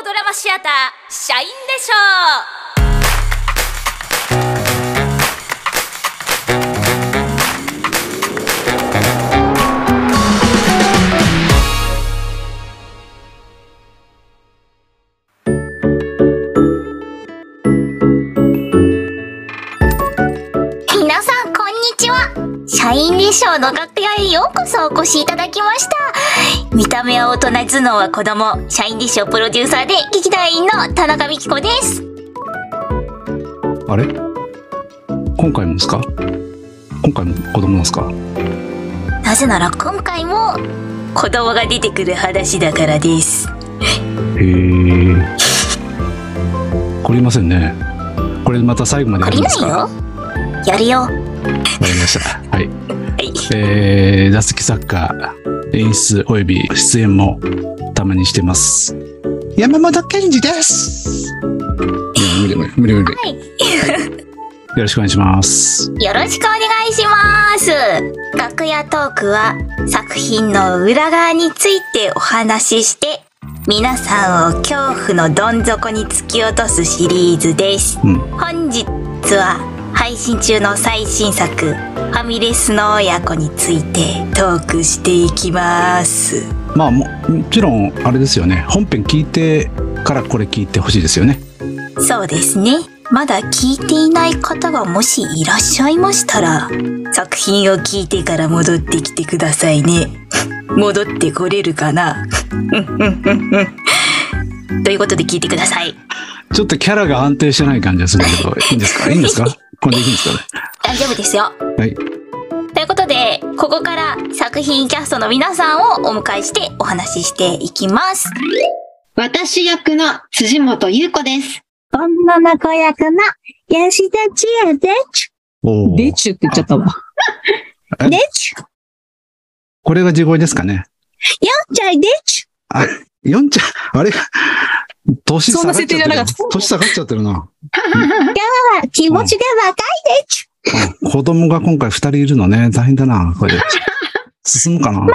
オドラマシアター社員でしょ皆さん、こんにちは。社員でしょうの楽ようこそお越しいただきました。見た目は大人、頭脳は子供、社員でしょうプロデューサーで劇団員の田中美希子です。あれ？今回もですか？今回も子供なんですか？なぜなら今回も子供が出てくる話だからです。へえ。懲りませんね。これまた最後までや懲りるんですかないよ。やるよ。わかりました。はい。はい。えー、座付き作家、演出および出演もたまにしてます。山本健二です。いや、無理無理無理無理。はい。よろしくお願いします。よろしくお願いします。楽屋トークは作品の裏側についてお話しして、皆さんを恐怖のどん底に突き落とすシリーズです。うん。本日は配信中の最新作、ファミレスの親子についてトークしていきます。まあも、もちろん、あれですよね。本編聞いてからこれ聞いてほしいですよね。そうですね。まだ聞いていない方がもしいらっしゃいましたら、作品を聞いてから戻ってきてくださいね。戻ってこれるかな？ということで聞いてください。ちょっとキャラが安定してない感じがするけど、いいんですか？いいんですか？これでいいんですかね？大丈夫ですよ。はい。ということで、ここから作品キャストの皆さんをお迎えしてお話ししていきます。私役の辻本優子です。女の子役の吉田千恵でちおーでちゅって言っちゃったわ。え？でちゅこれが地声ですかね？よっちゃいでちゅあ、4ちゃん、あれ年下がっちゃってる。年下がっちゃってるな。あ気持ちが若いでちゅあ子供が今回2人いるのね。大変だな、これで。進むかなママ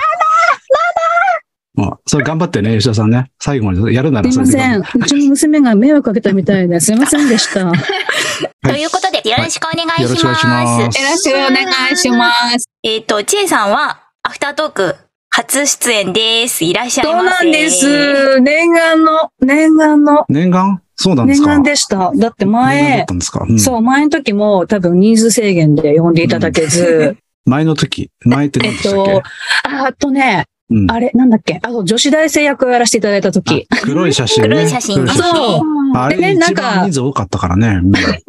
ママそれ頑張ってね、吉田さんね。最後までやるならすいません。うちの娘が迷惑かけたみたいですいませんでした。よ ということで、よろしくお願いします。よろしくお願いします。ろしくお願いします。えっ、と、ちえさんは、アフタートーク、初出演です。いらっしゃいそうませ。なんです？念願の、念願の、念願？そうなんですか？念願でした。だって前うんそう、前の時も多分人数制限で呼んでいただけず、前の時、前ってえっ何でしたっけ、と、ああとね、うんあれ、なんだっけ？あと女子大生役をやらせていただいた時。あ黒い写真ね。黒い写真そう。あれでねなん一か番人数多かったからね。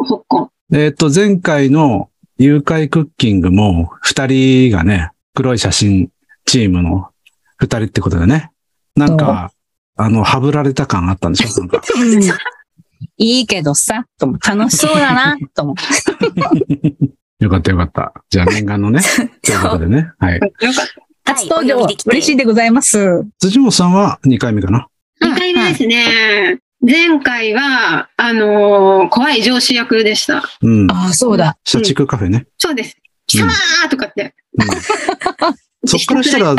えっと、前回の誘拐クッキングも、二人がね、黒い写真チームの二人ってことでね。なんか、あの、はぶられた感あったんでしょ？なんか。いいけどさ、と思う楽しそうだな、と思う。よかったよかった。じゃあ念願のね。ということでね。はい。よかった。初登場はい嬉しいでございます。辻本さんは2回目かな？2回目ですね。前回は、あのー怖い上司役でした。うん。ああ、そうだ。社畜カフェね。そうです。貴様ーとかって。うんそっからしたら、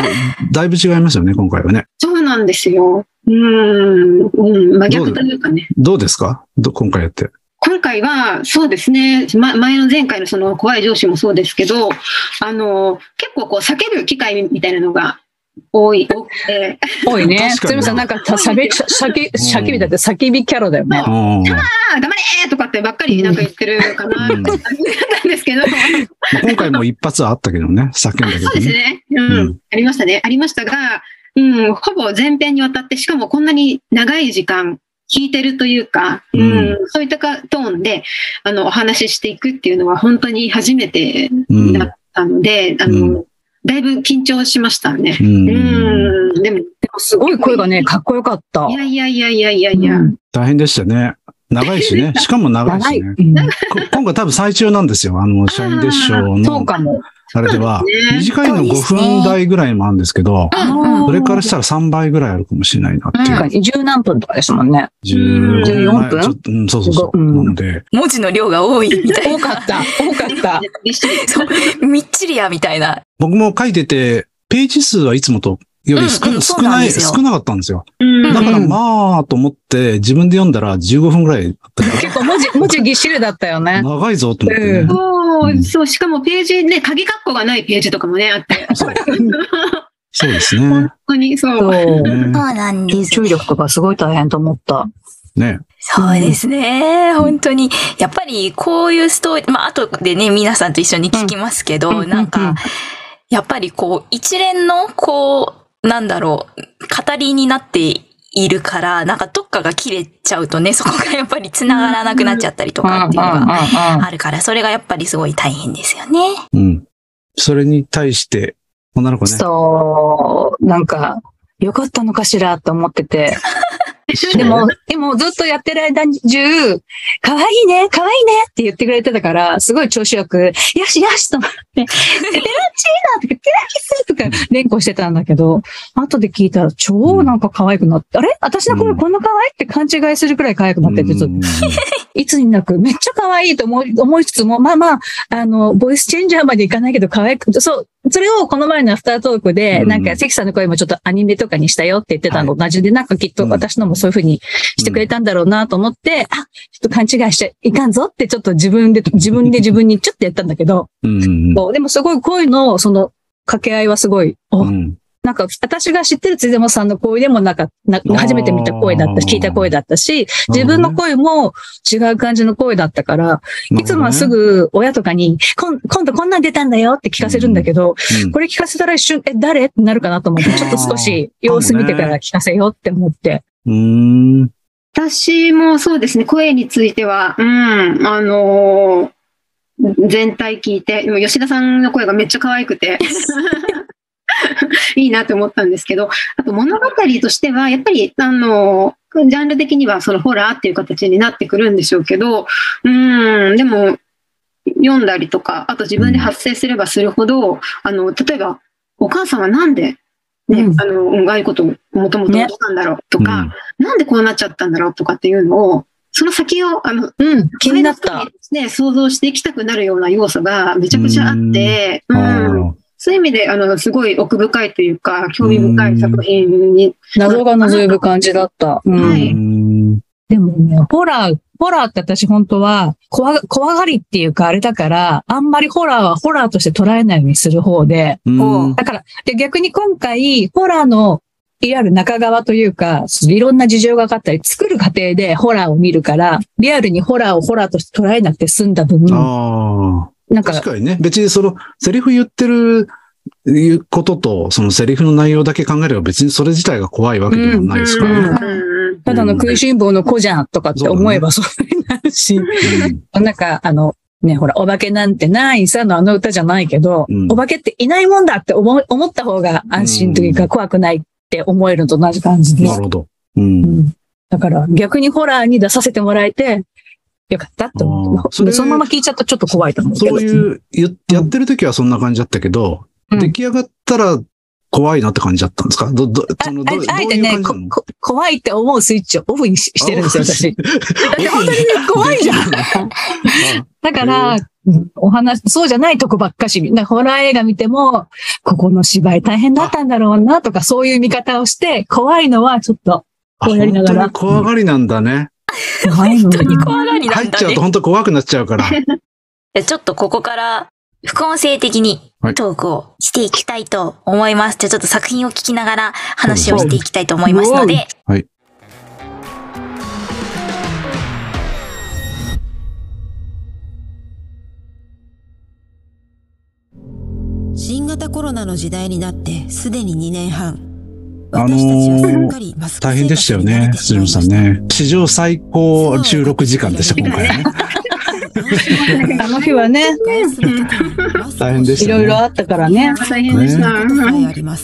だいぶ違いますよね、今回はね。そうなんですよ。うーん。うん。真逆というかね。どうですか？ど今回やって。今回は、そうですね。ま、前の前回のその怖い上司もそうですけど、あのー結構こう避ける機会みたいなのが多い、多くて、多いね。つみさんなんか、しゃべ、しゃ、しゃき、しゃきびだって叫びキャラだよね。うんああ、黙れーとかってばっかりなんか言ってるかな、うんって感じだったんですけど、まあ今回も一発はあったけどね、叫んだけどそうですね。ね。うん。うんありましたね。ありましたが、うん、ほぼ全編にわたって、しかもこんなに長い時間、聞いてるというか、うん、うんそういったかトーンで、あの、お話ししていくっていうのは本当に初めてうん。だったので、あの、うんだいぶ緊張しましたね。う。うんん、でも、でもすごい声がね、かっこよかったい。やいやいやいやいやいや、うん大変でしたね。長いしね。しかも長い。しね。うんこ今回多分最中なんですよ。あの、社員でしょうそうの、かも。あれでは、ね短いの5分台ぐらいもあるんですけど、うんそれからしたら3倍ぐらいあるかもしれないなっていう。十何分とかですもんね。15 14分？ちょっとうん、そうそうそう。うんなので、文字の量が多いみたいな。多かった。多かった。みっちりや、みたいな。僕も書いてて、ページ数はいつもとより少,、うんうん少ない、少なかったんですよ。うんだからうんまあ、と思って自分で読んだら15分ぐらいだったか 結構文字、文字ぎっしりだったよねら、。長いぞと思ってね。うんそうう、んそう、しかもページね、鍵括弧がないページとかもね、あって。そうそうですね本。当にそう。そう。ねそうなんです。集中力とかすごい大変と思った。ね。そうですね。本当に。やっぱりこういうストーリー、まあ後でね、皆さんと一緒に聞きますけど、うんうんなんか、やっぱりこう、一連の、こう、なんだろう、語りになっているから、なんかどっかが切れちゃうとね、そこがやっぱり繋がらなくなっちゃったりとかっていうのがあるから、それがやっぱりすごい大変ですよね。うん。それに対して、女の子ね。そう、なんか、よかったのかしらと思ってて。でも、でもずっとやってる間中、可愛いね、可愛いねって言ってくれてたから、すごい調子よく、よしよしと思って、ペペロンチーノとか、テラキスとか連呼してたんだけど、後で聞いたら超なんか可愛くなって、あれ？私の声こんな可愛いって勘違いするくらい可愛くなってて、ちょっといつになく、めっちゃ可愛いと思い、思いつつも、まあまあ、あの、ボイスチェンジャーまでいかないけど可愛く、そう、それをこの前のアフタートークで、うん。なんか、関さんの声もちょっとアニメとかにしたよって言ってたのと同じで、なんかきっと私のもそういう風にしてくれたんだろうなと思って、あ、ちょっと勘違いしちゃいかんぞってちょっと自分で、自分で自分にちょっとやったんだけど、うでもすごい声の、その、掛け合いはすごい、おうん。うんなんか、私が知ってるつでもさんの声でもなんか、な初めて見た声だったし、聞いた声だったし、自分の声も違う感じの声だったから、いつもはすぐ、ぐ親とかに、今今度こんなん出たんだよって聞かせるんだけど、うん。これ聞かせたら一瞬、え、誰？ってなるかなと思って、ちょっと少し様子見てから聞かせようって思って。うーん。私もそうですね、声については、うん、あのー全体聞いて、でも吉田さんの声がめっちゃ可愛くて、いいなって思ったんですけど、あと物語としては、やっぱり、あのージャンル的にはそのホラーっていう形になってくるんでしょうけど、うん、でも、読んだりとか、あと自分で発生すればするほど、あの、例えば、お母さんはなんで、ね、うん。あの、うんああいうことをもともとねしたんだろうとか、なんでこうなっちゃったんだろうとかっていうのを、その先を、あの、うん、気になった。ね、想像していきたくなるような要素がめちゃくちゃあって、ううん。ん、あそういう意味で、あの、すごい奥深いというか、興味深い作品に、謎が覗く感じだった。うん。はい。でもね、ホラー、ホラーって私本当は、怖が、怖がりっていうかあれだから、あんまりホラーはホラーとして捉えないようにする方で、うん。だから、で逆に今回、ホラーの、いわゆる中側というか、いろんな事情があったり、作る過程でホラーを見るから、リアルにホラーをホラーとして捉えなくて済んだ分。なんか確、かにね。別にその、セリフ言ってる、いうことと、そのセリフの内容だけ考えれば別にそれ自体が怖いわけでもないですからね。うんただの食いしん坊の子じゃんとかって思えばそうになるし、なんか、あの、ね、ほら、お化けなんてないさのあの歌じゃないけど、うんお化けっていないもんだって思い思った方が安心というか、うん怖くないって思えるのと同じ感じで。なるほど。うんうんだから逆にホラーに出させてもらえて、よかったって思う。そのまま聞いちゃったらちょっと怖いと思うけど。そういう、ゆやってる時はそんな感じだったけど、うん出来上がったら怖いなって感じだったんですか？ど、ど、あその、ど、ああえてね怖いって思うスイッチをオフにししてるんですよ、私。だって本当にね、怖いじゃん。だから、うんお話、そうじゃないとこばっかし、なホラー映画見ても、ここの芝居大変だったんだろうなとか、そういう見方をして、怖いのはちょっとあこうやりながら本当に怖がりなんだね。本当に怖がりなんだね入っちゃうと。本当怖くなっちゃうから。ちょっとここから副音声的にトークをしていきたいと思います。じゃあちょっと作品を聞きながら話をしていきたいと思いますので、はい。新型コロナの時代になってすでに2年半。あのー大変でしたよね、辻本さんね。史上最高収録時間でした、今回はね。あの日はね、大変でしいたね。ろいろあったからね。大変でした。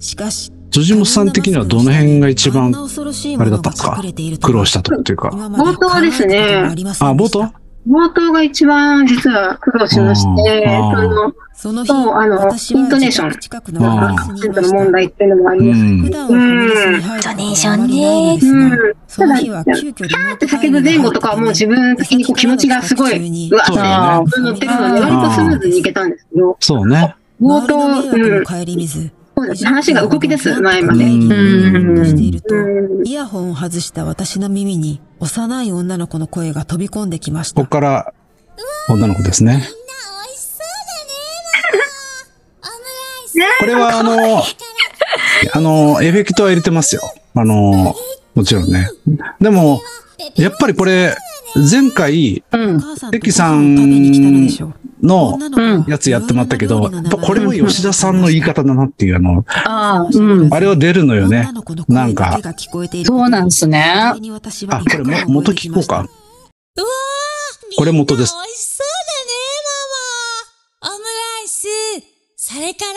しかし、辻本さん的にはどの辺が一番あれだった。んですか苦労した。とっていうか。冒頭ですねあ冒頭冒頭が一番実は苦労しまして、その、その日、そうあのイントネーション。のあーバスにいましたの問題っていうのもあります。うん。普。段はファミレスに入ることはあまりないのですうん。ただ、の日は急遽リモート叫ぶ前後とかはもう自分的にこう気持ちがすごい、うわって乗ってるので、割とスムーズにいけたん。ですけど、そうね。冒頭、うん、そうです話が動き出す前までうんしていると、うんイヤホンを外した私の耳に幼い女の子の声が飛び込んできましたここ。から、女の子ですね。これはあの、あの、エフェクトは入れてますよ。あの、もちろんね。でも、やっぱりこれ、前回うんお。母さんと関さんのやつやってもらったけど、これは吉田さんの言い方だなっていう、あの、ああ、うん。あれは出るのよねなんかそうなんすね。あ、これも元聞こうか。これ元です。美味しそうだね、ママ。オムライス、それから、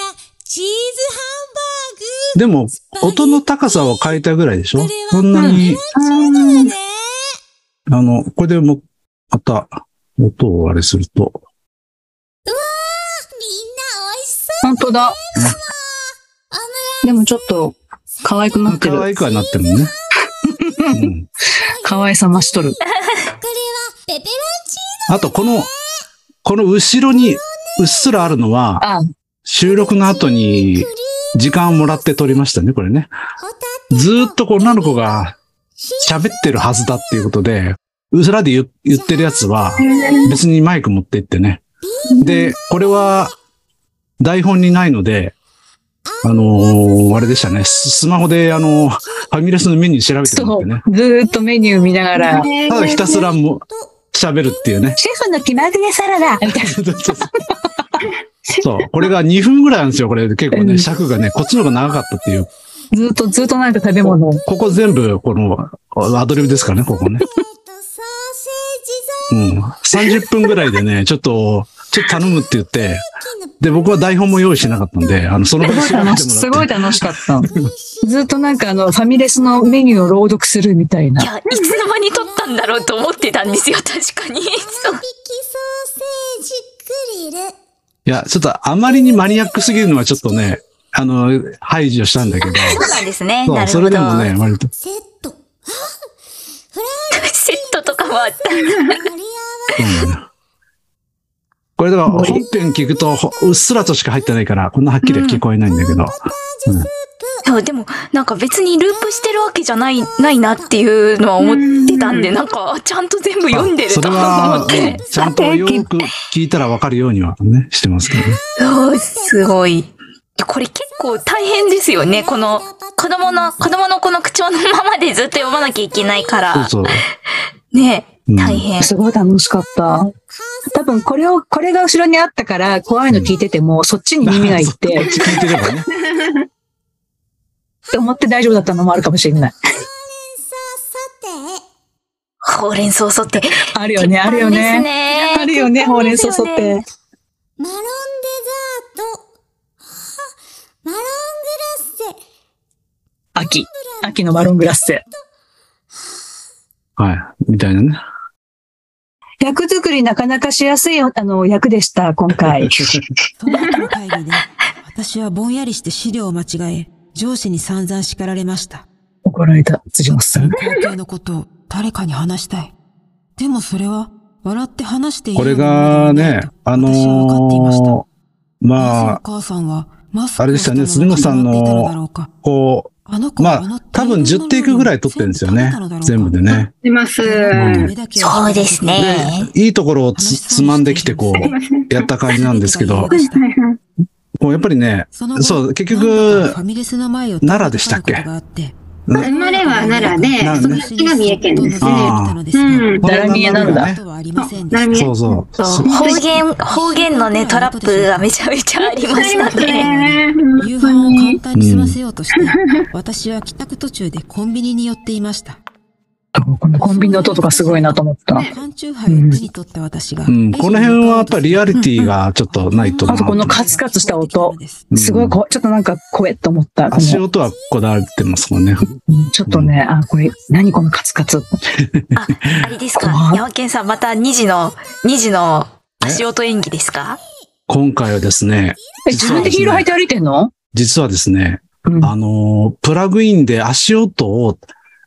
チーズハンバーグ。でも、音の高さを変えたぐらいでしょ？そんなに、そうだよね。あの、これでも、また、音をあれすると、みんな美味しそ本当だ。でもちょっと、可愛くなってる。可愛くはなってるのね。うん、可愛さ増しとる。あと、この、この後ろに、うっすらあるのは、あ収録の後に、時間をもらって撮りましたね、これね。ずーっとこう女の子が喋ってるはずだっていうことで、うすらで言言ってるやつは、別にマイク持って行ってね。で、これは、台本にないので、あのーあれでしたね。ススマホで、あのーファミレスのメニュー調べてもらってね。ずーっとメニュー見ながら、ただひたすらも喋るっていうね。シェフの気まぐれサラダみたいな。そう。これが2分ぐらいなんですよ、これ。結構ね、うん尺がね、こっちの方が長かったっていう。ずーっと、ずーっとなんか食べ物を。ここ全部、この、アドリブですからね、ここね。うん。30分ぐらいでね、ちょっと、ちょっと頼むって言って、で、僕は台本も用意してなかったんで、あの、その場で。すごい楽しかった。ずっとなんかあの、ファミレスのメニューを朗読するみたいな。いや、いつの間に撮ったんだろうと思ってたんですよ、確かに。いや、ちょっとあまりにマニアックすぎるのはちょっとね、あの、排除したんだけど。そうなんですね。そう、なるほど。それでもね、割と。セット。セットとかもあった。これだから本編聞くとほうっすらとしか入ってないから、こんなはっきりは聞こえないんだけど。うんそう、でも、なんか別にループしてるわけじゃない、ないなっていうのは思ってたんで、なんか、ちゃんと全部読んでるそれと思って。ちゃんとよく聞いたらわかるようにはね、してますけどね。そう、すごい。これ結構大変ですよね。この、子供の、子供のこの口調のままでずっと読まなきゃいけないから。そうそう。ねうん大変。すごい楽しかった。多分これを、これが後ろにあったから、怖いの聞いてても、そっちに耳がいっこ ってち聞いてればね。って思って大丈夫だったのもあるかもしれない。ほうれん草ソテー。あるよね、あるよですね。ね。あるよね、ほうれん草ソテー。マロンデザ。マロングラッセ。秋。秋のマロングラッセ。はい。みたいなね。役作りなかなかしやすい、あの、役でした、今回。その後の会議で、私はぼんやりして資料を間違え、上司に散々叱られました。怒られた、辻本さん。高級のことを誰かに話したい。でもそれは、笑って話していいこれがね、あの私は分かっていました。ーまあ、お母さんは、あれでしたねをしたのが杉本さんのこあの子う、まあ多分10テイクぐらい撮ってるんですよね。全部でね。います。んそうですね。いいところをつつまんできて、こう、やった感じなんですけど、こうやっぱりね、そう結局奈良でしたっけ生まれは奈良で、その先が三重県ですね。あうん。奈良宮なんだね奈良そうそう。そう方言、方言のね、トラップがめちゃめちゃありましたね。夕飯を簡単に済ませようとして、私は帰宅途中でコンビニに寄っていました。こ のコンビニの音とかすごいなと思った。缶チューハイを手に取った私が。うん、この辺はやっぱりリアリティがちょっとないとな。あとこのカツカツした音。うんすごいこ、ちょっとなんか怖えと思った。足音はこだわってますもんね。うんちょっとね、あ、これ、何このカツカツ。あ、あれですか？山県さん、また2時の、2時の足音演技ですか？今回はですね、え、自分でヒール履いて歩いてんの？実はですね、うんあのー、プラグインで足音を、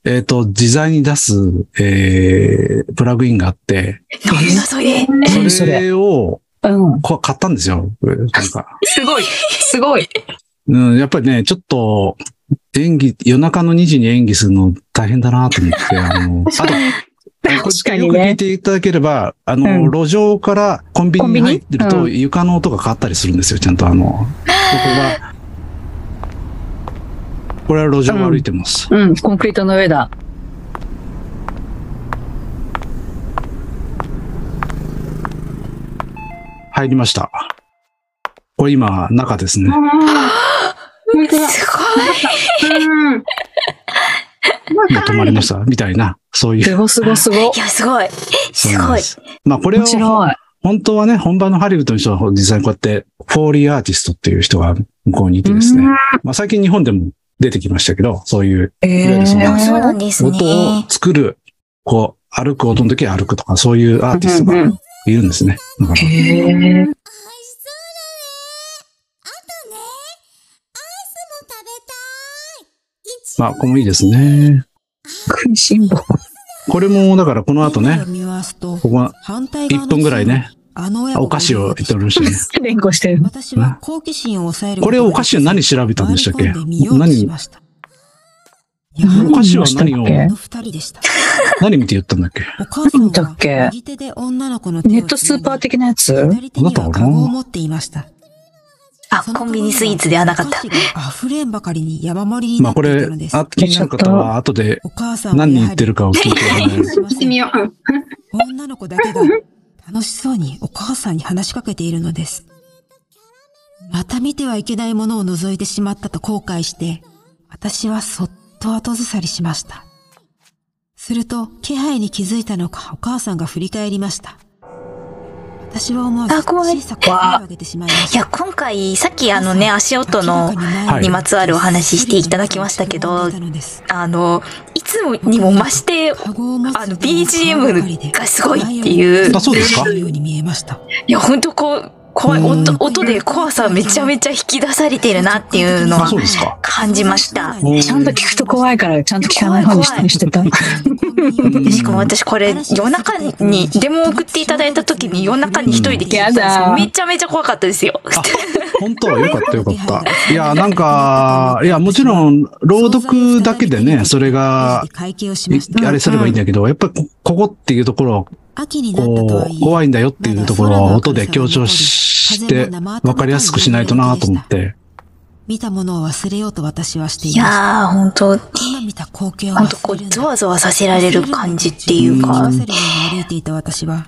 えっ、と、自在に出す、えー、プラグインがあって、なんだそれ。何そそれ。れをうん。こ買ったんですよ。なんか。すごい。すごい。うん、やっぱりね、ちょっと、演技、夜中の2時に演技するの大変だなと思って、あの、あと、確かによく聞いね。ていただければ、あの、うん路上からコンビニに入ってると床の音が変わったりするんですよ、ちゃんとあの、ここが、これは路上を歩いてます。うん、コンクリートの上だ。入りました。これ今、中ですね。本当だ。すうん。もう止まりました。みたいな、そういう。すごすごすご。ごい。いや、すごい。すごい。まあこれを面、白い。本当はね、本場のハリウッドの人は実際にこうやって、フォーリーアーティストっていう人が向こうにいてですね。まあ最近日本でも出てきましたけど、そういうえいわゆるそのあそうなんー。です音をね。作る、こう、歩く音の時は歩くとか、そういうアーティストがいるんですね。だからへー。美味しそうだね。あとね、アイスも食べたい。一まあ、これもいいですね。食いしん坊。これも、だからこの後ね、ここは反対側1の分ぐらいね、あの親お菓子を言っておりましたね。連呼してる。私は好奇心を抑えるこれお菓子は何調べたんでしたっけ？何、お菓子は何を、何あの二人でした。何見て言ったんだっけ？お母さん何だっけは右手で女の子の手をネットスーパー的なやつ？左手には持っていました。あ、コンビニスイーツではなかった溢れんばかりに山盛りにまあこれ。あ気になる方は後でお母さんは何人言ってるかを聞いてもらえる聞いてみよう。うん女の子だけが楽しそうにお母さんに話しかけているのです。また見てはいけないものを覗いてしまったと後悔して、私はそっと後ずさりしました。すると、気配に気づいたのかお母さんが振り返りました。私は思わずあ怖い小さく声を上げてしまいました。いや、今回、さっきあのね、足音の、はいにまつわるお話ししていただきましたけどあの、いつもにも増して、あの BGM がすごいっていうあそうですか？ように見えました。いや、ほんとこう、怖い、音、音で怖さめちゃめちゃ引き出されてるなっていうのあ、は。感じました。ちゃんと聞くと怖いから、ちゃんと聞かない方にしたりしてた。でしかも私これ夜中にデモ送っていただいた時に夜中に一人で聞いてたんですよ。めちゃめちゃ怖かったですよ。本当よかったよかった。いや、なんか、いや、もちろん、朗読だけでね、それが、いあれすればいいんだけど、やっぱりこここっていうところを、秋になったとこはいえう、怖いんだよっていうところを音で強調して、わかりやすくしないとなと思って。見たものを忘れようと私はしてい。やー、本当今見た光景を本当こう、ゾワゾワさせられる感じっていうか忘、れるように歩いていた私は、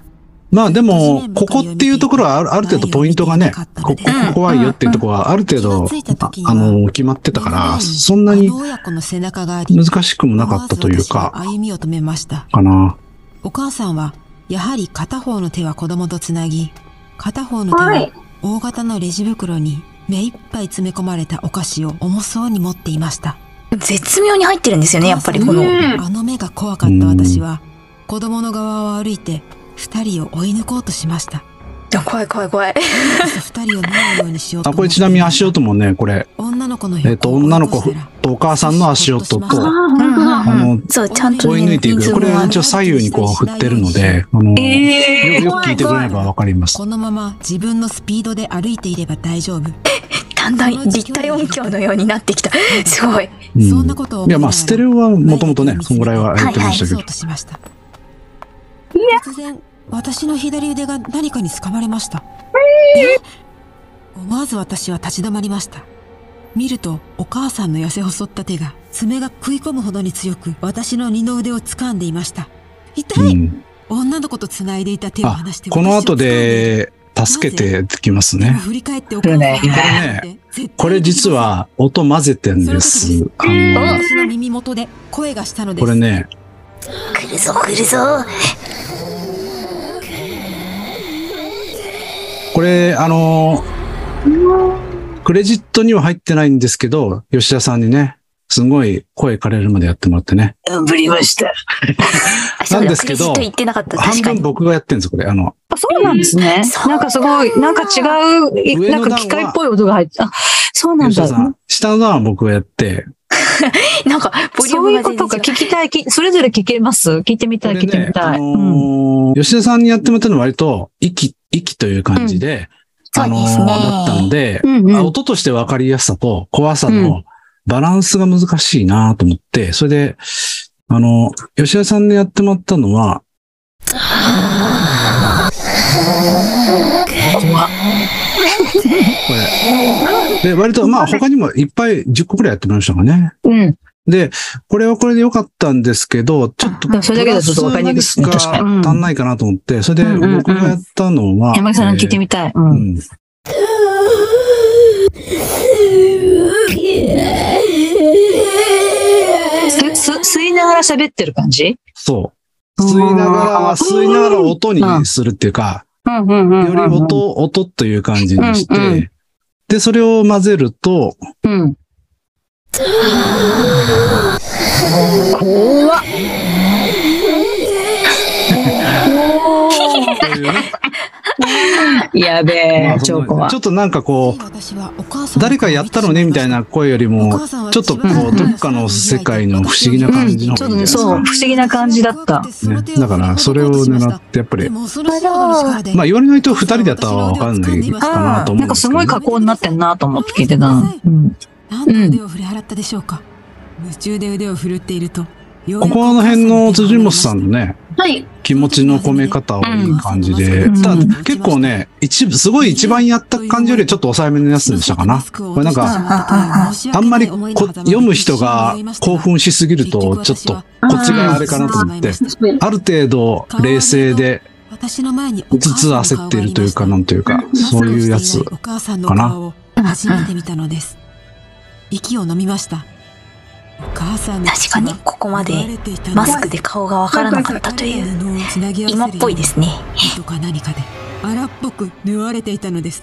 まあでも、ここっていうところはあるある程度ポイントがね、ここ怖いよっていうところはある程度、ああの、決まってたから、そんなにあの親子の背中があり、難しくもなかったというか、歩みを止めました。かな。お母さんは、やはり片方の手は子供とつなぎ、片方の手ははい大型のレジ袋に目いっぱい詰め込まれたお菓子を重そうに持っていました。絶妙に入ってるんですよね、やっぱりこの。うんあの目が怖かった私は、子供の側を歩いて、二人を追い抜こうとしました。怖い怖い怖い。二人をないようにしようとあ、思って。これちなみに足音もね、これ、女の子のえっと、女の子とお母さんの足音と、あ、の、そう、ちゃんと追い抜いていく。これは一応左右にこう振ってるので、あの、よよく聞いてくれればわかります。このまま自分のスピードで歩いていれば大丈夫。だんだん立体音響のようになってきた。すごい。うんそんなこといや、まあ、ステレオはもともとね、そんぐらいはやってましたけど。突然、私の左腕が何かに掴まれました。え思わず私は立ち止まりました。見ると、お母さんの痩せ細った手が、爪が食い込むほどに強く、私の二の腕を掴んでいました。痛い、うん女の子と繋いでいた手をあ離して、この後で、助けてきますね。振り返ってお母さんねこれ実は音混ぜてんです。あの、私の耳元で声がしたのです。これね、来るぞ来るぞ。これ、あの、クレジットには入ってないんですけど、吉田さんにね、すごい声枯れるまでやってもらってね。頑張りました。あそうだなんですけど。半。分僕がやってるんです、これ。あの、あ、そうなんですね。なんかすごい、なんか違う、なんか機械っぽい音が入って、あ、そうなんだ。下の段は僕がやって、なんか、ボリューそうムいうことか。聞きたい、きそれぞれ聞けます？聞いてみたい、聞いてみたい。あうんのー吉田さんにやってもらったのは割と、息、息という感じで、そうですねだったので、うんうんあ音として分かりやすさと怖さのバランスが難しいなと思って、それで、あの、吉田さんでやってもらったのは、これ。で、割と、まあ他にもいっぱい10個くらいやってもらいましたかね。うん。で、これはこれで良かったんですけど、ちょっと、それだけだとちょっと分かりにくい足んないかなと思って、それで僕がやったのは、山木さんに聞いてみたい。う。うん吸いながら喋ってる感じ？そう。吸いながら、吸いながら音にするっていうか。より音、音という感じにしうんうて、で、それを混ぜると、うん。怖っ。やべえまあ、ちょ。っとなんかこう、誰かやったのねみたいな声よりも、ちょっとこう、どっかの世界の不思議な感じのちょっとね、そう、か。不思議な感じだった。ね、だから、それを狙って、やっぱり、ままあ、言われないと二人だったらわかんないかなと思うんですけど、なんかすごい加工になってんなと思って聞いてた。うん。腕を振り払ったでしょうか、夢中で腕を振るっているとここの辺の辻本さんのね、はい。気持ちの込め方はいい感じで、うんただ結構ね、一部、すごい一番やった感じよりちょっと抑えめのやつでしたかな。これなんか、ああんまりこ読む人が興奮しすぎると、ちょっと、こっちがあれかなと思って、ある程度冷静で、つつ焦っているというか、なんというか、そういうやつ。お母さんの顔を初めて見たのです。息を飲みました。お母さんの確かにここまでマスクで顔がわからなかったという、今っぽいですね。糸か何かで荒っぽく縫われていたのです。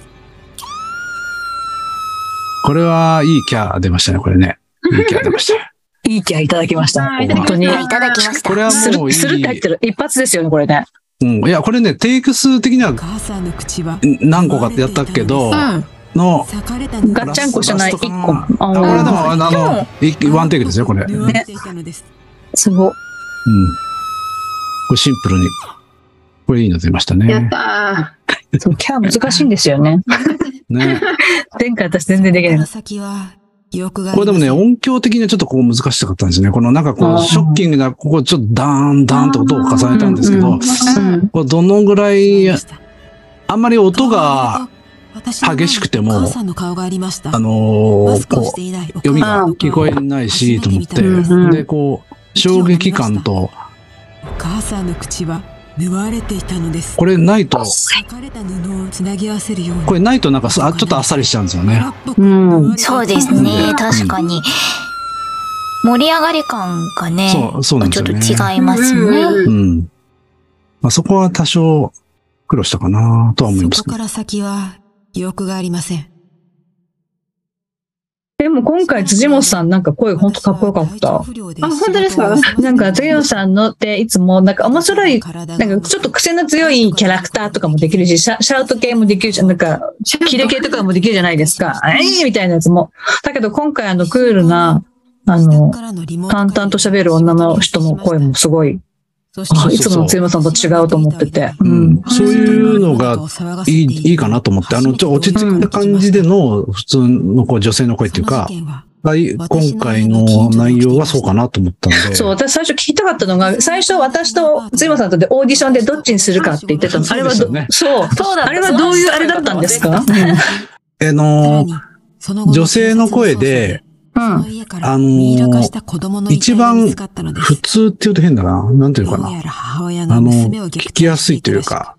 これはいいキャ出ましたね、これね。いいキャ出ました。いい気合いただきました。はい本当に。はい、いただきました。これはもういい。するって入ってる。一発ですよね、これね。うん。いや、これね、テイク数的にはお母さんの口は何個かってやったけど、の、裂かれたガッチャンコじゃない、一個。ああこれでーも、あの、ワンテイクですよ、これ。うん。これシンプルに。これいいの出ましたやっね。たそう、キャー難しいんですよね。ね。前回私全然できない。先は記憶があこれでもね、音響的にはちょっとここ難しかったんですね。このなんかこう、ショッキングな、ここちょっとダーン、ダーンと音を重ねたんですけど。これどのぐらい、あんまり音が、激しくてもお母さんの顔がありました。あのーマスクをしこう、読みが聞こえないし、と思ってで、こう、衝撃感と、お母さんの口は縫われていたのです。これないと、裂かれた布をつなぎ合わせるように。これないとなんかちょっとあっさりしちゃうんですよね。うんそうですね、確かに。盛り上がり感がね、そうそうなんちょっですよねと違いますね。うん。まあ、そこは多少苦労したかなとは思いますけど。そこから先は記憶がありません。でも今回辻本さんなんか声ほんとかっこよかった。あ本当ですか？なんか辻本さんのっていつもなんか面白い、ななんかちょっと癖の強いキャラクターとかもできるし、シャシャウト系もできるし、なんかキレ系とかもできるじゃないですか。えーみたいなやつも。だけど今回あのクールな、あの、淡々と喋る女の人の声もすごい、いつもの辻本さんと違うと思ってて。ううんん。そういうのがいい、いいかなと思って、あの、ちょ、落ち着いた感じでの、普通のこう女性の声っていうか、今回の内容はそうかなと思ったので。そう、私最初聞きたかったのが、最初私と辻本さんとでオーディションでどっちにするかって言ってたの。あれはど、そうですそう。あれはどういうあれだったんですか？あの、女性の声で、うん。あのー一番普通って言うと変だな。なんていうのかな。あの、聞きやすいというか、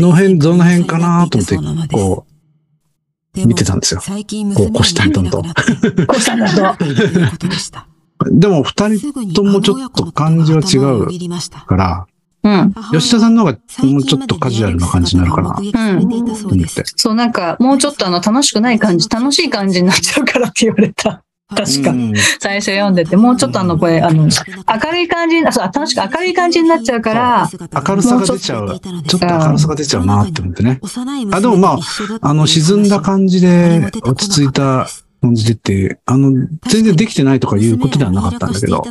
の辺、どの辺かなと思って、こう、見てたんですよ。こう、腰たんとんと。こうしたんだと。でも、二人ともちょっと感じは違うから、うん。吉田さんの方がもうちょっとカジュアルな感じになるかな。うん。と思って。そう、なんか、もうちょっとあの、楽しくない感じ、楽しい感じになっちゃうからって言われた。確か。うん最初読んでて、もうちょっとあの、これ、あの、明るい感じ、あ、そう、楽しく明るい感じになっちゃうから、明るさが出ちゃう。ちょっと明るさが出ちゃうなって思ってね。あ、でもまあ、あの、沈んだ感じで、落ち着いた感じでって、あの、全然できてないとかいうことではなかったんだけど、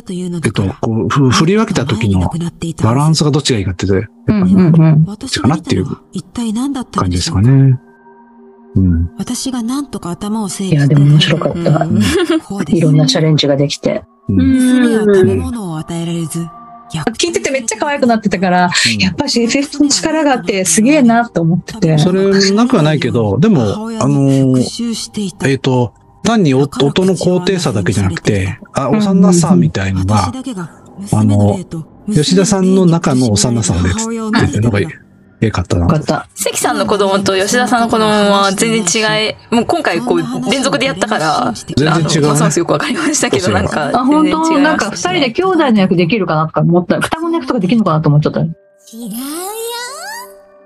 えっと、こう、ふ振り分けた時のバランスがどっちがいいかって、やっぱり、うんうんうん。っちかなっていう一体何だった感じですかね。うん。私が何とか頭を整理いや、でも面白かった。いろんなチャレンジができて。うん食べ物を与えられず、や聞いててめっちゃ可愛くなってたから、やっぱし FF の力があってすげえなと思ってて。それなくはないけど、でも、あのーえっ、と、単に音音の高低差だけじゃなくて、あ、幼さみたいのが、あの、吉田さんの中の幼さをね、出てるのがええかったなよ。かった。関さんの子供と吉田さんの子供は全然違い、もう今回こう連続でやったから、全然違うねあのますますよくわかりましたけど、なんか、あ、本当？なんか二人で兄弟の役できるかなとか思った。双子の役とかできるのかなと思っちゃった。違う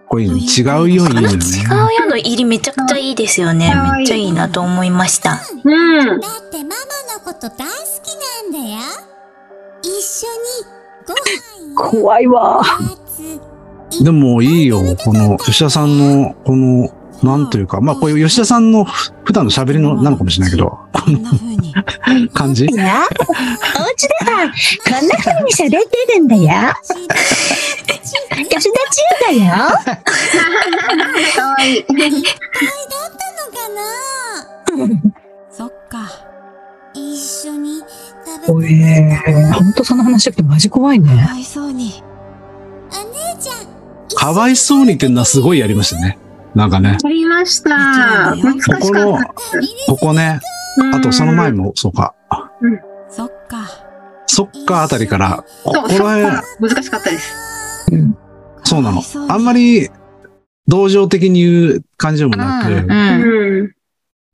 よ。これ違うよ、いいのよね。違うよの入りめちゃくちゃいいですよね。めっちゃいいなと思いました。うん。だってママのこと大好きなんだよ。一緒にご飯よ。怖いわ。でもいいよ、この吉田さんの、この、なんというか、まあこういう吉田さんのふ普段の喋りのなのかもしれないけど、こんな風に。感じ？いや、お家ではこんな風に喋ってるんだよ。吉田千代だよ。かわいい。そっか。一緒に食おべてえー、ほんとその話ってマジ怖いかね。わいそうに。お姉ちゃん。かわいそうにってのはすごいやりましたね。なんかね。ありました。懐こかしこのここね、あとその前も、そうか。そっか。そっかあたりから、ここらか難しかったです。そうなのあんまり、同情的に言う感じでもなく。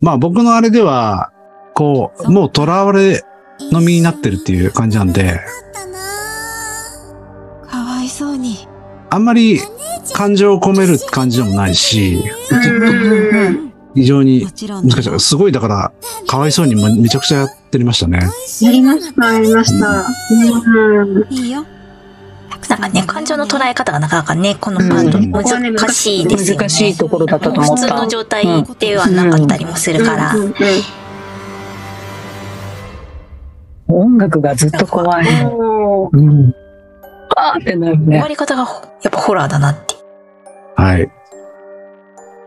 まあ僕のあれでは、こう、もう囚われの身になってるっていう感じなんで、かわいそうに。あんまり感情を込める感じでもないし、うん非常に。難しい。すごいだから、かわいそうにもめちゃくちゃやってましたね。やりました、やりました。うん。いいよ。なんかね、感情の捉え方がなかなかね、このパートうん難しいですよね。難しいところだったと思った普通の。状態ではなかったりもするから。音楽がずっと怖い。うん。あーってなるね終わ。り方がほやっぱホラーだなって。はい。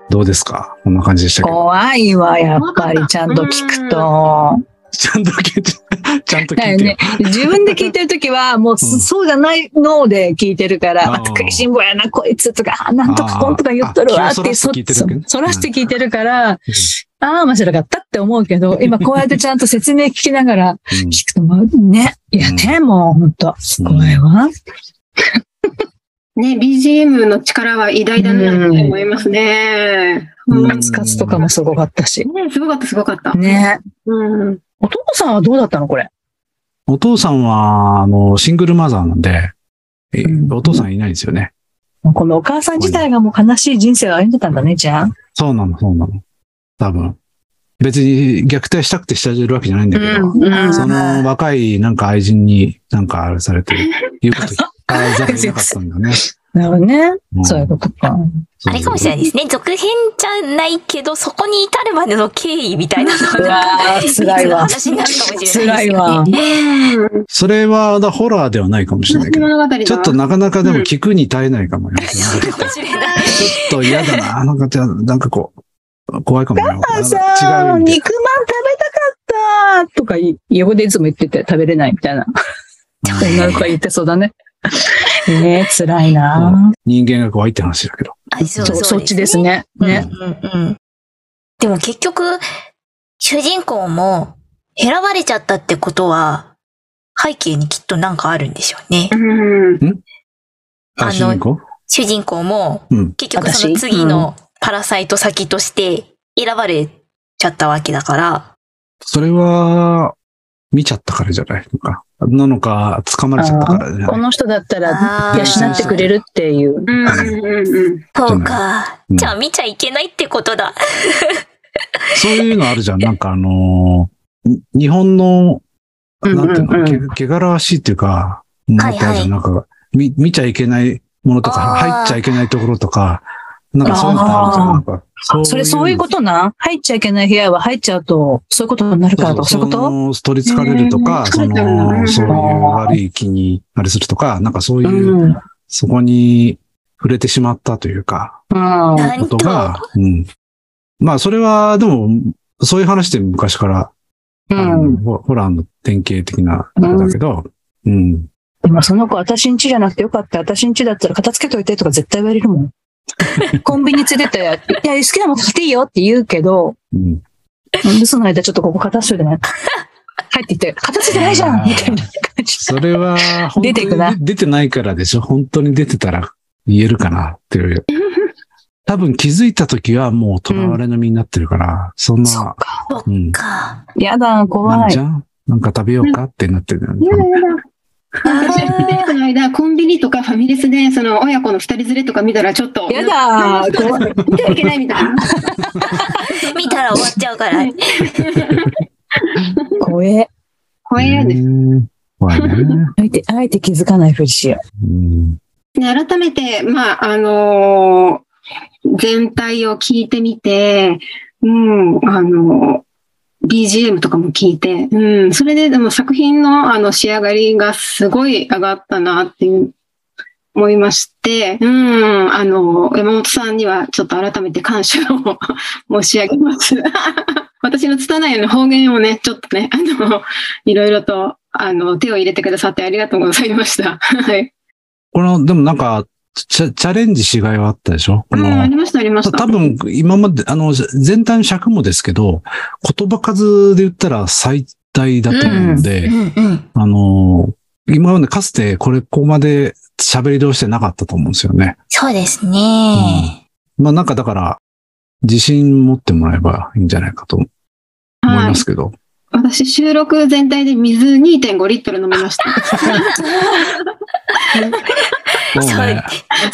どうですか？こんな感じでしたけど。怖いわ、やっぱり、ちゃんと聞くと。ちゃんと聞いて、ちゃんと聞いてよね。。自分で聞いてるときは、もう、うんそうじゃないので聞いてるから、あ食いしん坊やな、こいつとか、あなんとかこんとか言っとるわって、そらして聞いてるわけねそそらして聞いてるから、ああ、面白かったって思うけど、今こうやってちゃんと説明聞きながらうん聞くと、まあね、いやね、もう本当怖いわ。ね、BGM の力は偉大だなって思いますね。うんうんカツカツとかもすごかったし。ね、すごかった、すごかった。ね。うん。お父さんはどうだったのこれ？お父さんは、あの、シングルマザーなんで、えうんお父さんいないんですよね。このお母さん自体がもう悲しい人生を歩んでたんだね、じゃあ。そうなの、そうなの。多分。別に虐待したくてしてるわけじゃないんだけど、うんその若いなんか愛人になんかあれされて、言うこと聞かざるを得なかったんだね。なるほどね。んそういうことか。あれかもしれないですね。続編じゃないけど、そこに至るまでの経緯みたいなのうわー辛いわ話になるかもしれないわ。うん。それはだホラーではないかもしれないけど、ちょっとなかなかでも聞くに耐えないかもね。ちかもしれない。ょっと嫌だな。なんかじゃあ、なんかこう、怖いかもよ。あさ違う意味で肉まん食べたかったとかい、横でいつも言ってて食べれないみたいな。女の子が言ってそうだね。ねえ、辛いな人間が怖いって話だけど。あそうそう、そっちですね。ね。うんうんうん。でも結局、主人公も選ばれちゃったってことは、背景にきっとなんかあるんでしょうね。うん。あのあ、主人公？主人公もうん、結局その私？次のパラサイト先として選ばれちゃったわけだから、それは、見ちゃったからじゃないのか。なのか、掴まれちゃったからじゃない。この人だったら養ってくれるっていう。うん。うん。うん。そうか。うんじゃあ見ちゃいけないってことだ。そういうのあるじゃん。なんかあのーに日本の、うんなんていうの、うんうんけ、汚らわしいっていうか、ものってあるじゃん。なんか、見、見ちゃいけないものとか、入っちゃいけないところとか、なんかそういうのってあるじゃん。なんかそうそれそういうことな？入っちゃいけない部屋は入っちゃうと、そういうことになるからとか、そういうこと？の取り憑かれるとか、うんそうんの、そういう悪い気にあれするとか、なんかそういう、うん。そこに触れてしまったというか、ことが、うん。まあ、それは、でも、そういう話って昔から、うん。ホホラーの典型的なあれだけど、うん。でもその子、私ん家じゃなくてよかった。私ん家だったら片付けといてとか絶対言われるもん。コンビニ連れてって、いや、好きなもの買っていいよって言うけど、うん。なんでその間ちょっとここ片付けてない。帰ってきて、片付けてないじゃんみたいな感じ。それは、出てくな出てないからでしょ本当に出てたら言えるかなっていう。多分気づいた時はもう囚われの身になってるから、そんな、そっか。うん。か。やだ、な怖いんじ。ゃ？んなんか食べようか？ってなってる。やだやだ。私、この間、コンビニとかファミレスで、その親子の二人連れとか見たら、ちょっと。やだー、怖い。見てはいけないみたいな。見たら終わっちゃうから。怖え。怖いやです。うん怖いね。あえて、あえて気づかないふりしようんね改めて、まあ、あのー全体を聞いてみて、うん、あのー BGM とかも聞いて、うん、それででも作品のあの仕上がりがすごい上がったなっていう、思いまして、うん、あの、山本さんにはちょっと改めて感謝を申し上げます。私の拙いような方言をね、ちょっとね、あの、いろいろと、あの、手を入れてくださってありがとうございました。はい。この、でもなんか、チャチャレンジしがいはあったでしょ？こうん、のありました、ありました。多分、今まで、あの、全体の尺もですけど、言葉数で言ったら最大だと思うんで、うんうん。あの、今までかつてこれ、ここまで喋り通してなかったと思うんですよね。そうですね。まあなんかだから、自信持ってもらえばいいんじゃないかと思いますけど。私、収録全体で水2.5リットル飲みました。そうね。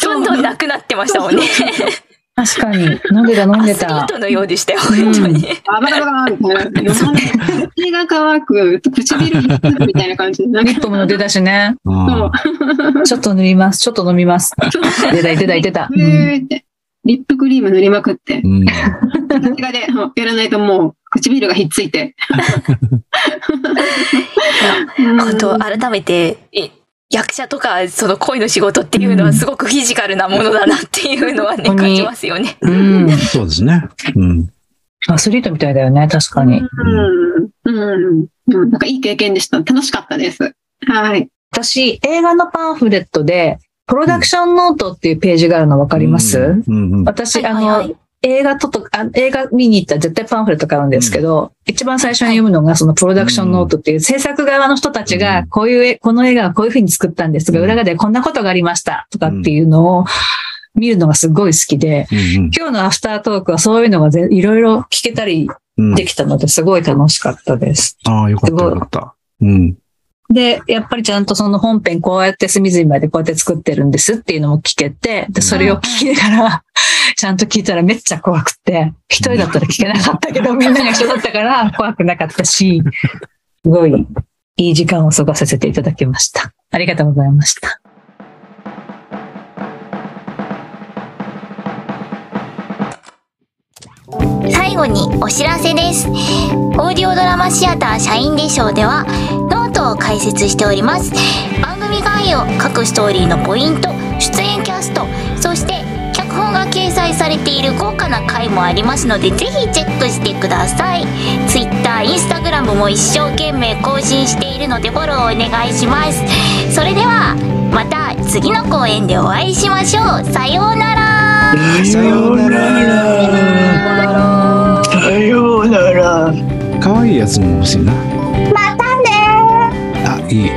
どんどんなくなってましたもんね。う。確かに。飲んでた、飲んでアスリーた。トのようでしたよ、本当に。バババババみたいな。口が乾く、唇みたいな感じで。なんかリップも出たしね。うんちょっと飲みます。ちょっと飲みます。出た、出た、出た。リップクリーム塗りまくって、うん。さすがでうんやらないともう唇がひっついて。本当、改めて、え役者とか、その恋の仕事っていうのはすごくフィジカルなものだなっていうのはね、感じますよね。うん。そうですね。うん。アスリートみたいだよね、確かに。うん。うん。うん。なんかいい経験でした。楽しかったです。はい。私、映画のパンフレットで、プロダクションノートっていうページがあるの分かります、うんうん。私、はいはいはいあの、映画ととあ、映画見に行ったら絶対パンフレット買うんですけど、一番最初に読むのがそのプロダクションノートっていう制作側の人たちうん、がこういう絵、この映画はこういう風に作ったんですとか、うん裏側でこんなことがありましたとかっていうのを見るのがすごい好きで、うん今日のアフタートークはそういうのがぜいろいろ聞けたりうん。うんできたのですごい楽しかったです。ああ、よかったよかった。うん。で、やっぱりちゃんとその本編こうやって隅々までこうやって作ってるんですっていうのも聞けて、で、それを聞きながら、ちゃんと聞いたらめっちゃ怖くて、一人だったら聞けなかったけど、みんなが一緒だったから怖くなかったし、すごいいい時間を過ごさせていただきました。ありがとうございました。最後にお知らせです。オーディオドラマシアター SHINE de SHOW ではノートを開設しております。番組概要、各ストーリーのポイント、出演キャスト、そして掲載されている豪華な回もありますのでぜひチェックしてください。Twitter、Instagram も一生懸命更新しているのでフォローお願いします。それではまた次の公演でお会いしましょう。さようなら。さようなら。さようなら。可愛いやつも欲しいな。またねあ、いい。